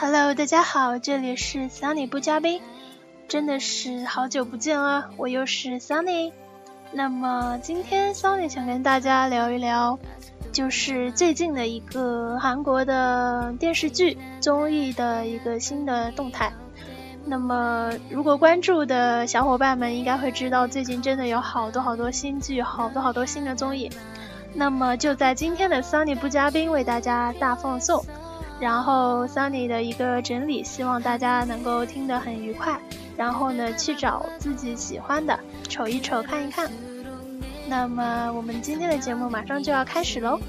Hello，大家好，这里是 Sunny 不嘉宾，真的是好久不见了，我又是 Sunny。那么今天 Sunny 想跟大家聊一聊，就是最近的一个韩国的电视剧综艺的一个新的动态。那么如果关注的小伙伴们应该会知道，最近真的有好多好多新剧，好多好多新的综艺。那么就在今天的 Sunny 不嘉宾为大家大放送。然后 Sunny 的一个整理，希望大家能够听得很愉快。然后呢，去找自己喜欢的，瞅一瞅，看一看。那么我们今天的节目马上就要开始喽。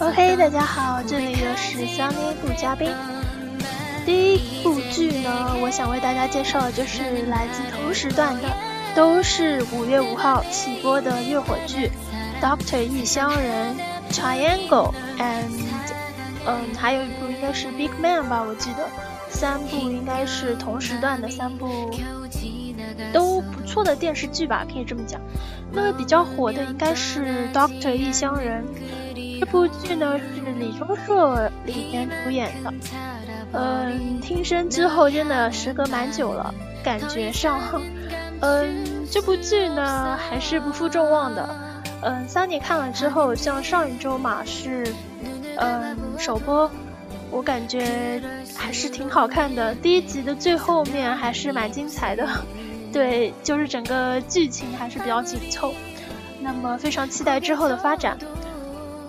OK，大家好，这里又是香妮部嘉宾。第一部剧呢，我想为大家介绍的就是来自同时段的，都是五月五号起播的月火剧《Doctor 异乡人》Triangle and，嗯，还有一部应该是《Big Man》吧，我记得三部应该是同时段的三部都不错的电视剧吧，可以这么讲。那么比较火的应该是《Doctor 异乡人》。这部剧呢是李钟硕里面主演的，嗯，听声之后真的时隔蛮久了，感觉上，嗯，这部剧呢还是不负众望的，嗯三妮看了之后，像上一周嘛是，嗯，首播，我感觉还是挺好看的，第一集的最后面还是蛮精彩的，对，就是整个剧情还是比较紧凑，那么非常期待之后的发展。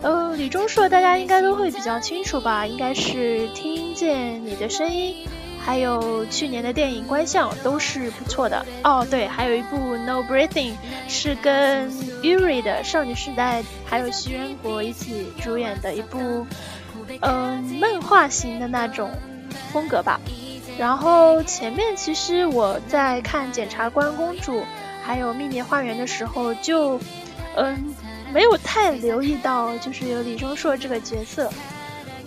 呃，李钟硕大家应该都会比较清楚吧？应该是听见你的声音，还有去年的电影《观象》都是不错的。哦，对，还有一部《No Breathing》是跟 Yuri 的少女时代还有徐仁国一起主演的一部，嗯，漫画型的那种风格吧。然后前面其实我在看《检察官公主》还有《秘密花园》的时候就，嗯。没有太留意到，就是有李钟硕这个角色。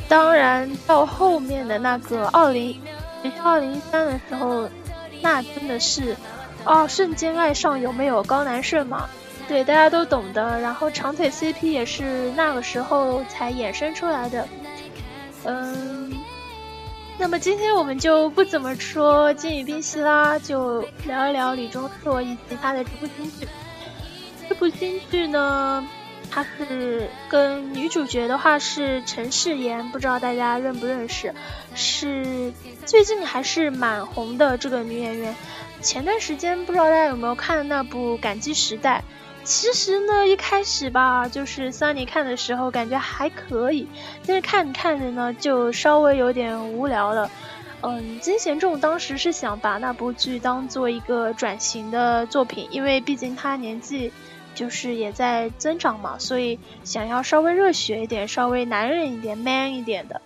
当然，到后面的那个二零，也是二零一三的时候，那真的是，哦，瞬间爱上有没有高南顺嘛？对，大家都懂的。然后长腿 CP 也是那个时候才衍生出来的。嗯，那么今天我们就不怎么说金宇彬系啦，就聊一聊李钟硕以及他的这部新剧。这部新剧呢？它是跟女主角的话是陈世妍，不知道大家认不认识？是最近还是蛮红的这个女演员。前段时间不知道大家有没有看那部《感激时代》？其实呢，一开始吧，就是桑尼看的时候感觉还可以，但是看着看着呢，就稍微有点无聊了。嗯，金贤重当时是想把那部剧当做一个转型的作品，因为毕竟他年纪。就是也在增长嘛，所以想要稍微热血一点、稍微男人一点、man 一点的，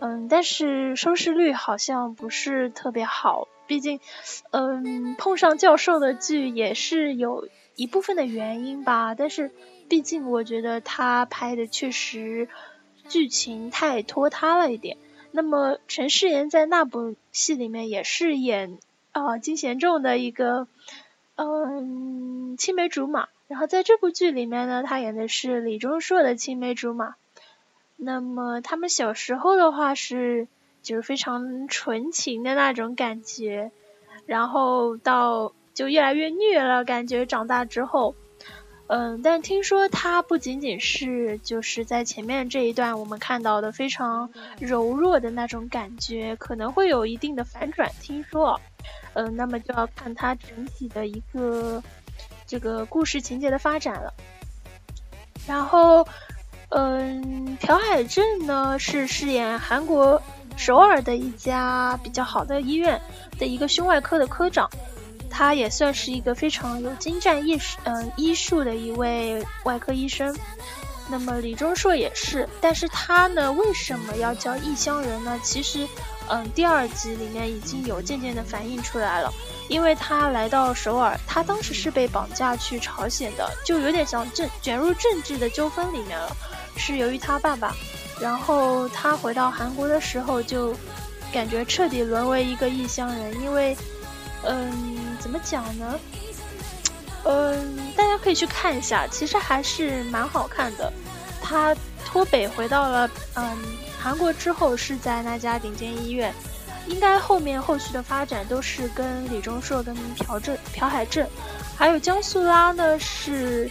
嗯，但是收视率好像不是特别好。毕竟，嗯，碰上教授的剧也是有一部分的原因吧。但是，毕竟我觉得他拍的确实剧情太拖沓了一点。那么，陈世妍在那部戏里面也是演啊金贤重的一个嗯青梅竹马。然后在这部剧里面呢，他演的是李钟硕的青梅竹马。那么他们小时候的话是就是非常纯情的那种感觉，然后到就越来越虐了，感觉长大之后，嗯，但听说他不仅仅是就是在前面这一段我们看到的非常柔弱的那种感觉，可能会有一定的反转。听说，嗯，那么就要看他整体的一个。这个故事情节的发展了，然后，嗯，朴海镇呢是饰演韩国首尔的一家比较好的医院的一个胸外科的科长，他也算是一个非常有精湛医术，嗯，医术的一位外科医生。那么李钟硕也是，但是他呢，为什么要叫异乡人呢？其实，嗯，第二集里面已经有渐渐的反映出来了。因为他来到首尔，他当时是被绑架去朝鲜的，就有点像政卷入政治的纠纷里面了。是由于他爸爸，然后他回到韩国的时候，就感觉彻底沦为一个异乡人。因为，嗯，怎么讲呢？嗯，大家可以去看一下，其实还是蛮好看的。他脱北回到了嗯韩国之后，是在那家顶尖医院。应该后面后续的发展都是跟李钟硕、跟朴正、朴海镇，还有江素拉呢是，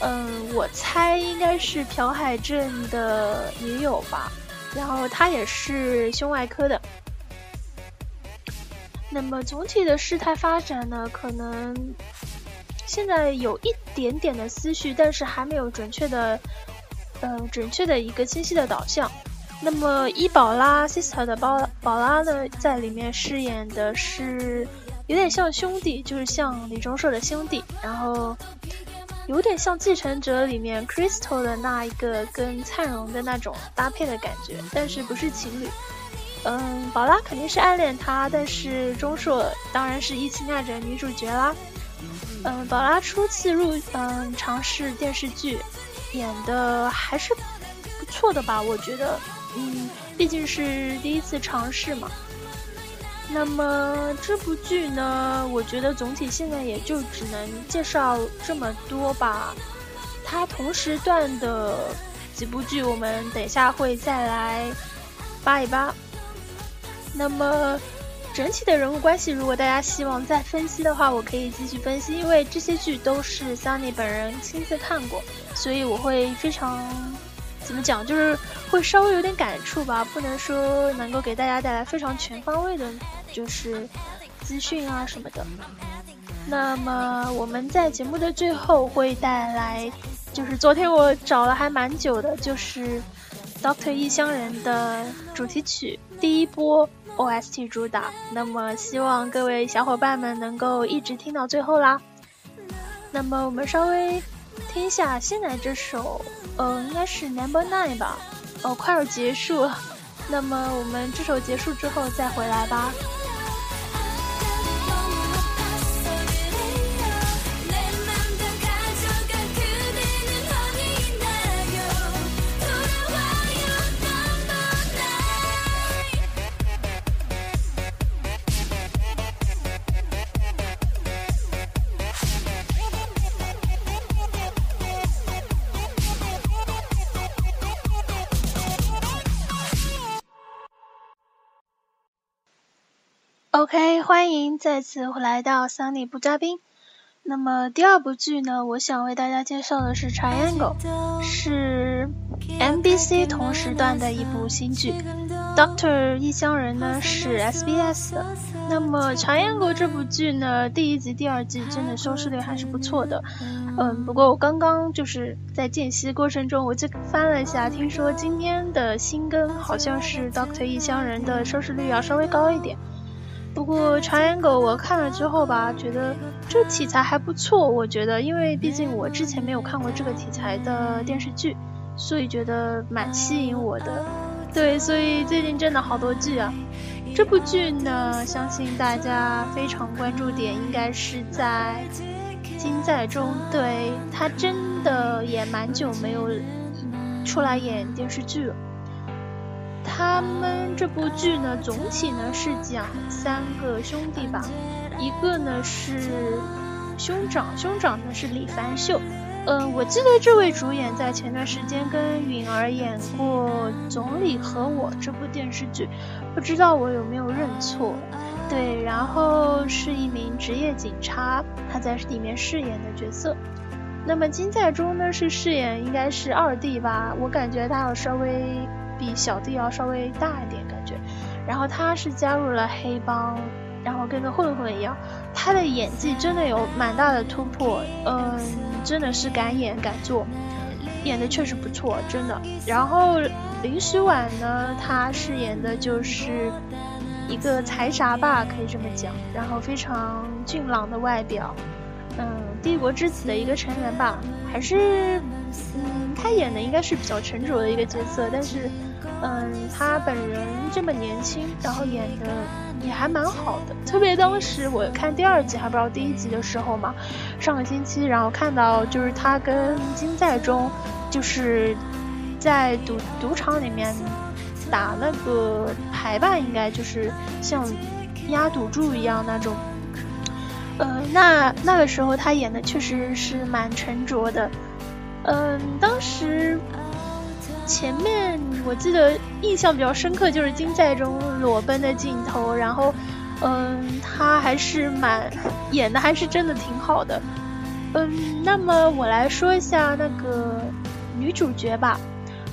嗯，我猜应该是朴海镇的女友吧。然后她也是胸外科的。那么总体的事态发展呢，可能现在有一点点的思绪，但是还没有准确的，嗯，准确的一个清晰的导向。那么伊宝拉 sister 的宝宝拉呢，在里面饰演的是有点像兄弟，就是像李钟硕的兄弟，然后有点像继承者里面 Crystal 的那一个跟灿荣的那种搭配的感觉，但是不是情侣。嗯，宝拉肯定是暗恋他，但是钟硕当然是一心爱着女主角啦。嗯，宝拉初次入嗯尝试电视剧，演的还是不错的吧，我觉得。嗯，毕竟是第一次尝试嘛。那么这部剧呢，我觉得总体现在也就只能介绍这么多吧。它同时段的几部剧，我们等一下会再来扒一扒。那么整体的人物关系，如果大家希望再分析的话，我可以继续分析，因为这些剧都是 Sunny 本人亲自看过，所以我会非常。怎么讲，就是会稍微有点感触吧，不能说能够给大家带来非常全方位的，就是资讯啊什么的。那么我们在节目的最后会带来，就是昨天我找了还蛮久的，就是《Doctor 异乡人》的主题曲第一波 OST 主打。那么希望各位小伙伴们能够一直听到最后啦。那么我们稍微。听一下现在这首，呃，应该是 Number Nine 吧，哦，快要结束，那么我们这首结束之后再回来吧。OK，欢迎再次来到 Sunny 不嘉宾。那么第二部剧呢，我想为大家介绍的是《Triangle》，是 MBC 同时段的一部新剧。Doctor 异乡人呢是 SBS 的。那么《茶烟狗》这部剧呢，第一集、第二季真的收视率还是不错的。嗯，不过我刚刚就是在间隙过程中，我就翻了一下，听说今天的新更好像是 Doctor 异乡人的收视率要稍微高一点。不过《长眼狗》我看了之后吧，觉得这题材还不错。我觉得，因为毕竟我之前没有看过这个题材的电视剧，所以觉得蛮吸引我的。对，所以最近真的好多剧啊。这部剧呢，相信大家非常关注点应该是在金在中，对他真的也蛮久没有出来演电视剧了。他们这部剧呢，总体呢是讲三个兄弟吧，一个呢是兄长，兄长呢是李凡秀，嗯，我记得这位主演在前段时间跟允儿演过《总理和我》这部电视剧，不知道我有没有认错？对，然后是一名职业警察，他在里面饰演的角色。那么金在中呢是饰演应该是二弟吧，我感觉他要稍微。比小弟要稍微大一点感觉，然后他是加入了黑帮，然后跟个混混一样，他的演技真的有蛮大的突破，嗯，真的是敢演敢做，演的确实不错，真的。然后林诗婉呢，她饰演的就是一个财阀吧，可以这么讲。然后非常俊朗的外表，嗯，帝国之子的一个成员吧，还是，嗯，他演的应该是比较沉着的一个角色，但是，嗯，他本人这么年轻，然后演的也还蛮好的。特别当时我看第二集还不知道第一集的时候嘛，上个星期，然后看到就是他跟金在中，就是在赌赌场里面。打那个牌吧，应该就是像压赌注一样那种。呃，那那个时候他演的确实是蛮沉着的。嗯，当时前面我记得印象比较深刻就是金在中裸奔的镜头，然后嗯，他还是蛮演的还是真的挺好的。嗯，那么我来说一下那个女主角吧。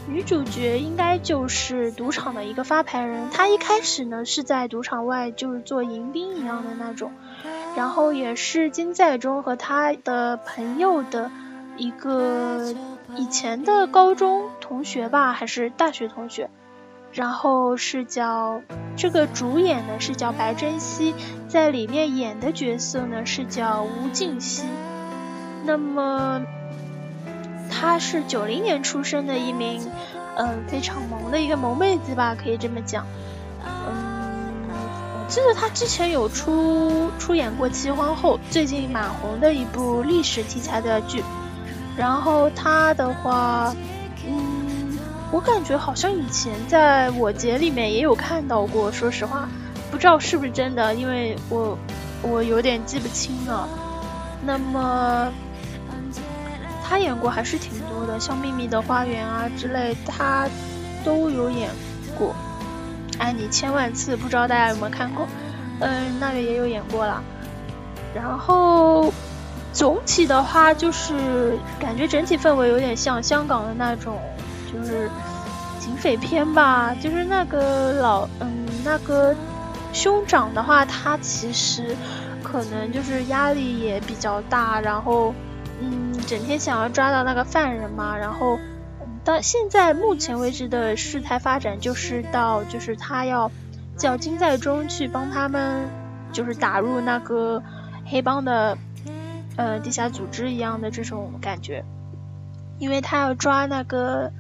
女主角应该就是赌场的一个发牌人，她一开始呢是在赌场外就是做迎宾一样的那种，然后也是金在中和他的朋友的一个以前的高中同学吧，还是大学同学，然后是叫这个主演呢是叫白珍熙，在里面演的角色呢是叫吴静熙，那么。她是九零年出生的一名，嗯，非常萌的一个萌妹子吧，可以这么讲。嗯，我记得她之前有出出演过《齐皇后》，最近蛮红的一部历史题材的剧。然后她的话，我感觉好像以前在我节里面也有看到过，说实话，不知道是不是真的，因为我我有点记不清了。那么。他演过还是挺多的，像《秘密的花园》啊之类，他都有演过。爱你千万次，不知道大家有没有看过？嗯，那个也有演过了。然后总体的话，就是感觉整体氛围有点像香港的那种，就是警匪片吧。就是那个老，嗯，那个兄长的话，他其实可能就是压力也比较大，然后。嗯，整天想要抓到那个犯人嘛，然后到现在目前为止的事态发展就是到就是他要叫金在中去帮他们，就是打入那个黑帮的呃地下组织一样的这种感觉，因为他要抓那个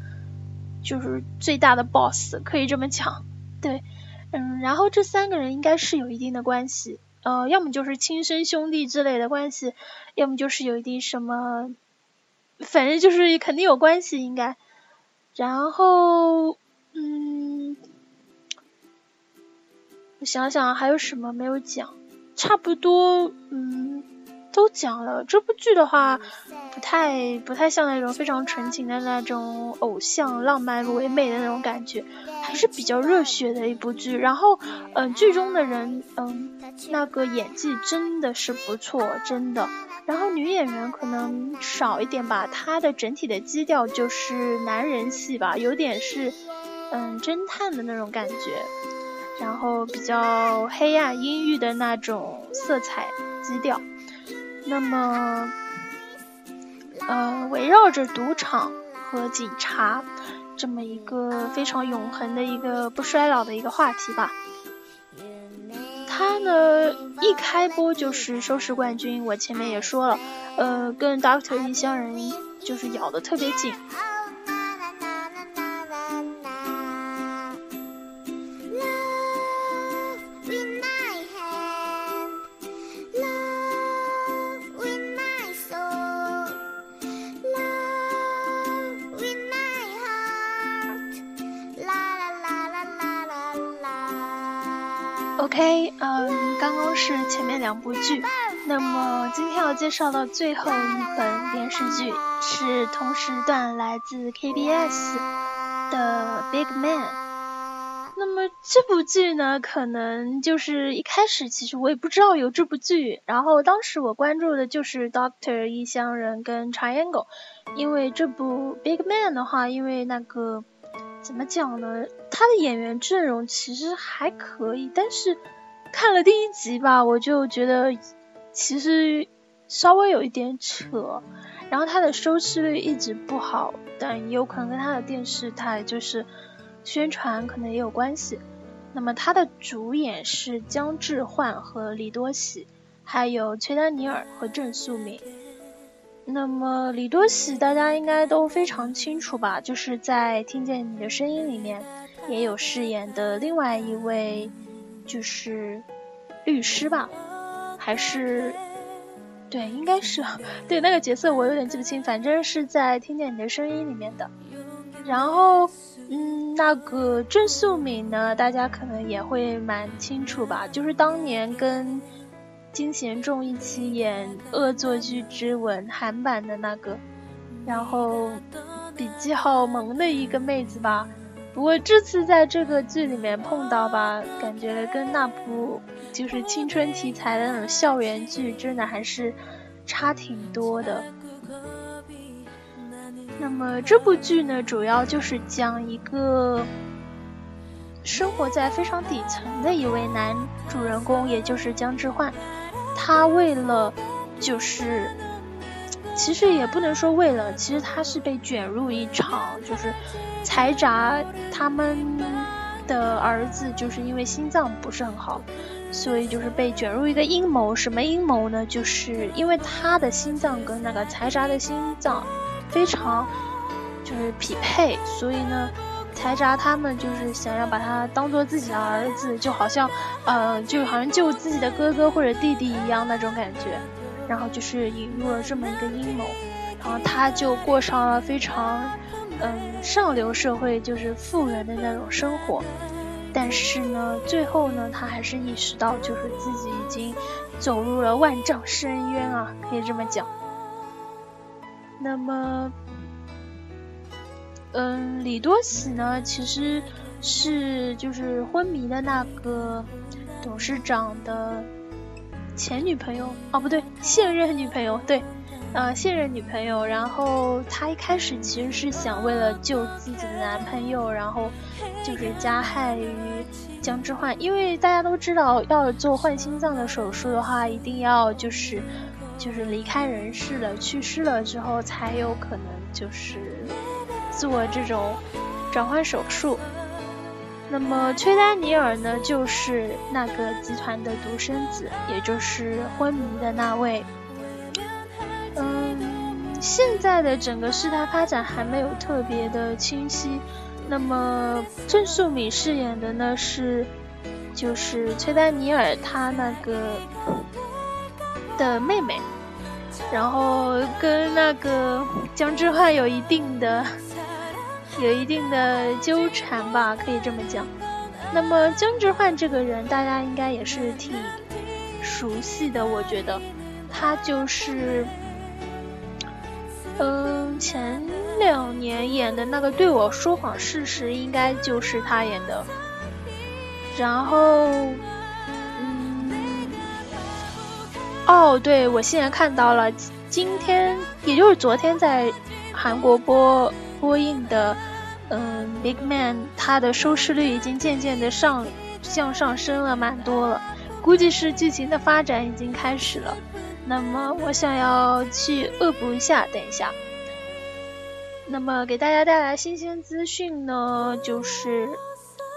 就是最大的 boss，可以这么讲，对，嗯，然后这三个人应该是有一定的关系。呃，要么就是亲生兄弟之类的关系，要么就是有一定什么，反正就是肯定有关系应该。然后，嗯，我想想还有什么没有讲，差不多，嗯。都讲了，这部剧的话，不太不太像那种非常纯情的那种偶像浪漫唯美的那种感觉，还是比较热血的一部剧。然后，嗯，剧中的人，嗯，那个演技真的是不错，真的。然后女演员可能少一点吧，她的整体的基调就是男人戏吧，有点是，嗯，侦探的那种感觉，然后比较黑暗阴郁的那种色彩基调。那么，呃，围绕着赌场和警察这么一个非常永恒的一个不衰老的一个话题吧，他呢一开播就是收视冠军。我前面也说了，呃，跟 Doctor 异乡人就是咬的特别紧。部剧，那么今天要介绍的最后一本电视剧是同时段来自 KBS 的《Big Man》。那么这部剧呢，可能就是一开始其实我也不知道有这部剧，然后当时我关注的就是《Doctor 异乡人》跟《Triangle》，因为这部《Big Man》的话，因为那个。怎么讲呢？他的演员阵容其实还可以，但是看了第一集吧，我就觉得其实稍微有一点扯。然后他的收视率一直不好，但也有可能跟他的电视台就是宣传可能也有关系。那么他的主演是姜志焕和李多喜，还有崔丹尼尔和郑素敏。那么李多喜大家应该都非常清楚吧？就是在《听见你的声音》里面也有饰演的另外一位，就是律师吧？还是对，应该是对那个角色我有点记不清，反正是在《听见你的声音》里面的。然后。嗯，那个郑素敏呢，大家可能也会蛮清楚吧，就是当年跟金贤重一起演《恶作剧之吻》韩版的那个，然后比较萌的一个妹子吧。不过这次在这个剧里面碰到吧，感觉跟那部就是青春题材的那种校园剧，真的还是差挺多的。那么这部剧呢，主要就是讲一个生活在非常底层的一位男主人公，也就是姜致焕。他为了就是，其实也不能说为了，其实他是被卷入一场就是财闸他们的儿子就是因为心脏不是很好，所以就是被卷入一个阴谋。什么阴谋呢？就是因为他的心脏跟那个财闸的心脏。非常就是匹配，所以呢，财闸他们就是想要把他当做自己的儿子，就好像呃，就好像救自己的哥哥或者弟弟一样那种感觉，然后就是引入了这么一个阴谋，然后他就过上了非常嗯上流社会就是富人的那种生活，但是呢，最后呢，他还是意识到就是自己已经走入了万丈深渊啊，可以这么讲。那么，嗯，李多喜呢，其实是就是昏迷的那个董事长的前女朋友哦，不对，现任女朋友，对，呃，现任女朋友。然后他一开始其实是想为了救自己的男朋友，然后就是加害于姜之焕，因为大家都知道，要做换心脏的手术的话，一定要就是。就是离开人世了，去世了之后才有可能就是做这种转换手术。那么崔丹尼尔呢，就是那个集团的独生子，也就是昏迷的那位。嗯，现在的整个事态发展还没有特别的清晰。那么郑素敏饰演的呢是，就是崔丹尼尔他那个。的妹妹，然后跟那个姜之焕有一定的、有一定的纠缠吧，可以这么讲。那么姜之焕这个人，大家应该也是挺熟悉的，我觉得他就是，嗯，前两年演的那个《对我说谎事实》，应该就是他演的。然后。嗯哦，对，我现在看到了，今天也就是昨天在韩国播播映的，嗯，《Big Man》，它的收视率已经渐渐的上向上升了蛮多了，估计是剧情的发展已经开始了。那么我想要去恶补一下，等一下。那么给大家带来新鲜资讯呢，就是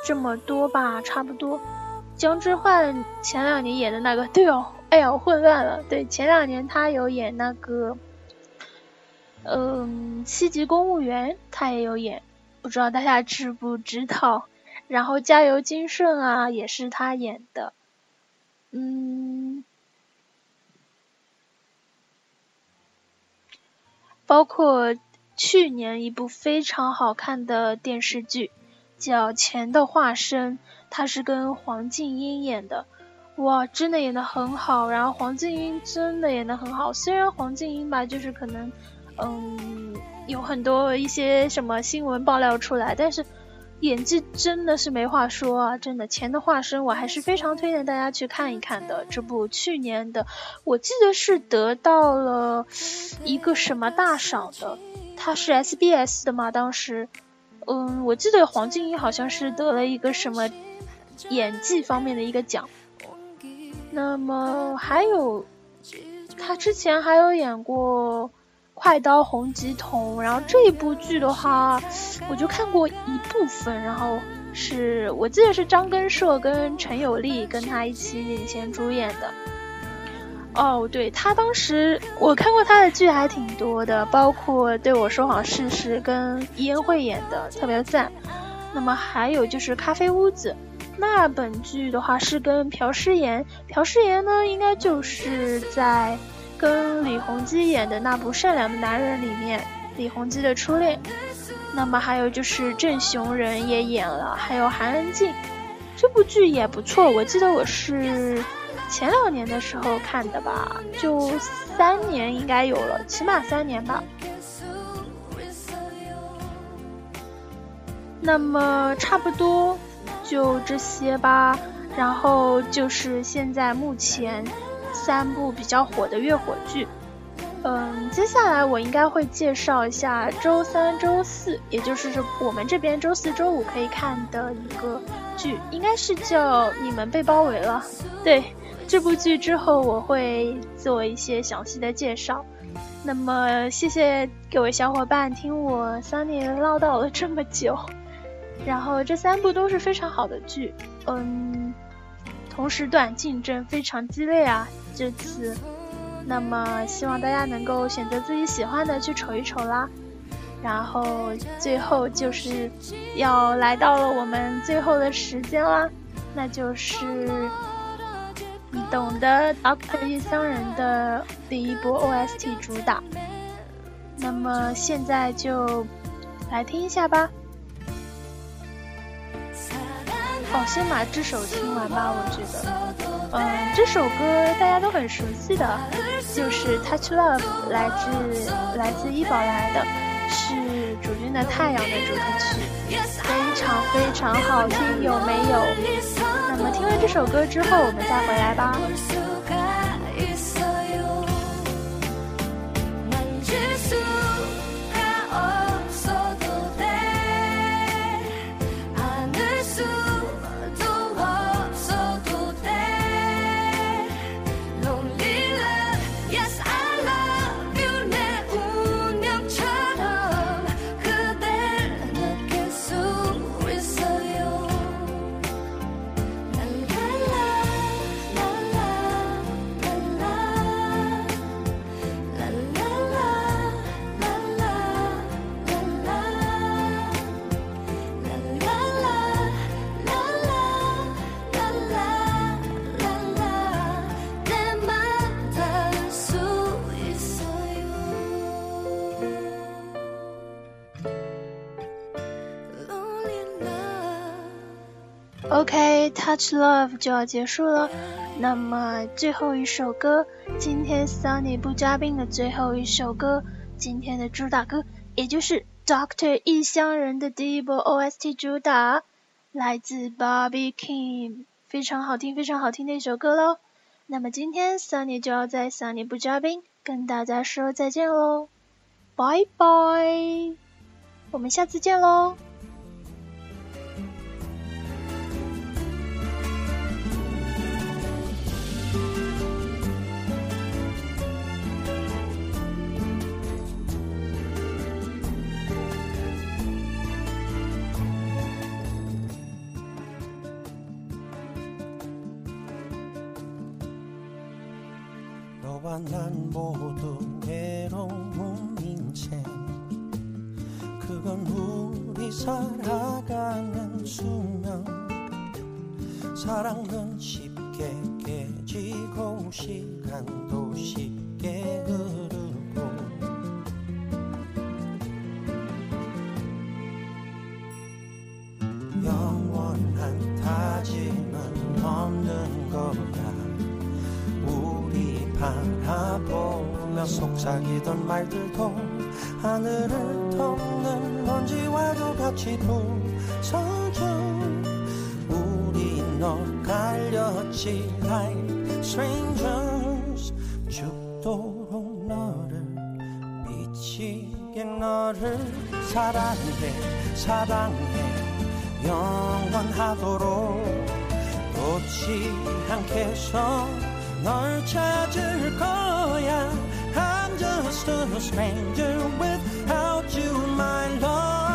这么多吧，差不多。姜之焕前两年演的那个，对哦。哎呀，混乱了。对，前两年他有演那个，嗯，七级公务员，他也有演，不知道大家知不知道。然后加油金顺啊，也是他演的。嗯，包括去年一部非常好看的电视剧，叫《钱的化身》，他是跟黄静英演的。哇，真的演的很好，然后黄静英真的演的很好。虽然黄静英吧，就是可能，嗯，有很多一些什么新闻爆料出来，但是演技真的是没话说啊！真的，钱的化身我还是非常推荐大家去看一看的。这部去年的，我记得是得到了一个什么大赏的，它是 SBS 的嘛？当时，嗯，我记得黄静英好像是得了一个什么演技方面的一个奖。那么还有，他之前还有演过《快刀洪吉童》，然后这一部剧的话，我就看过一部分，然后是我记得是张根硕跟陈友丽跟他一起领衔主演的。哦，对他当时我看过他的剧还挺多的，包括《对我说谎试试》跟伊恩慧演的特别赞。那么还有就是《咖啡屋子》，那本剧的话是跟朴诗妍，朴诗妍呢应该就是在跟李弘基演的那部《善良的男人》里面，李弘基的初恋。那么还有就是郑雄人也演了，还有韩恩静，这部剧也不错。我记得我是前两年的时候看的吧，就三年应该有了，起码三年吧。那么差不多就这些吧。然后就是现在目前三部比较火的月火剧。嗯，接下来我应该会介绍一下周三、周四，也就是我们这边周四周五可以看的一个剧，应该是叫《你们被包围了》。对，这部剧之后我会做一些详细的介绍。那么，谢谢各位小伙伴听我三年唠叨了这么久。然后这三部都是非常好的剧，嗯，同时段竞争非常激烈啊，这次。那么希望大家能够选择自己喜欢的去瞅一瞅啦，然后最后就是要来到了我们最后的时间啦，那就是你懂的《Doctor 异乡人》的第一波 OST 主打。那么现在就来听一下吧。哦，先把这首听完吧，我觉得。嗯，这首歌大家都很熟悉的，就是《Touch Love》，来自来自医宝来的，是《主君的太阳》的主题曲，非常非常好听，有没有？那么听完这首歌之后，我们再回来吧。OK，Touch Love 就要结束了，那么最后一首歌，今天 Sunny 不嘉宾的最后一首歌，今天的主打歌，也就是 Doctor 异乡人的第一波 OST 主打，来自 Bobby Kim，非常好听，非常好听的一首歌喽。那么今天 Sunny 就要在 Sunny 不嘉宾跟大家说再见喽，拜拜，我们下次见喽。 난 모두 외로운 인생 그건 우리 살아가는 수명. 사랑은 쉽 같이 부서져 우리 널갈렸지. Like strangers 죽도록 너를 미치게 너를 사랑해 사랑해. 영원하도록 놓지 않겠어. 널 찾을 거야. I'm just a stranger without you my love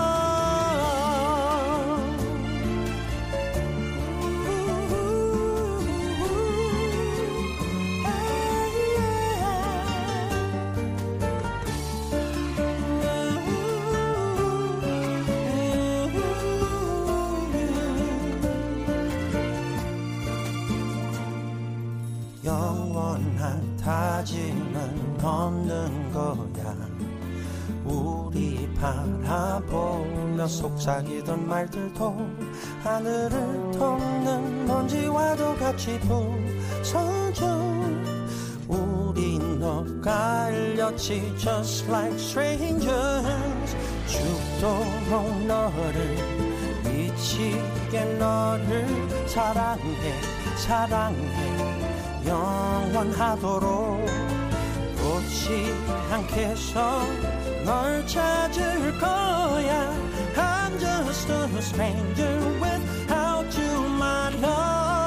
없는 거야. 우리 바라보며 속삭이던 말들도 하늘을 덮는 먼지와도 같이 부서져. 우리 너가 알렸지 just like strangers. 죽도록 너를 미치게 너를 사랑해 사랑해. 영원하도록 없지 않겠어 널 찾을 거야. I'm just a stranger without you my love.